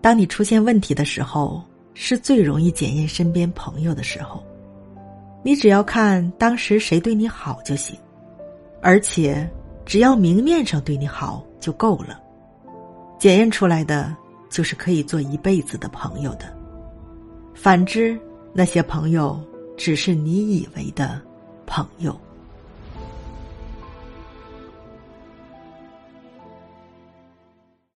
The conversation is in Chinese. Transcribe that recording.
当你出现问题的时候是最容易检验身边朋友的时候。你只要看当时谁对你好就行而且只要明面上对你好就够了。检验出来的就是可以做一辈子的朋友的。反之那些朋友只是你以为的朋友。